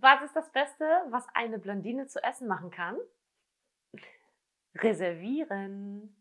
Was ist das Beste, was eine Blondine zu essen machen kann? Reservieren.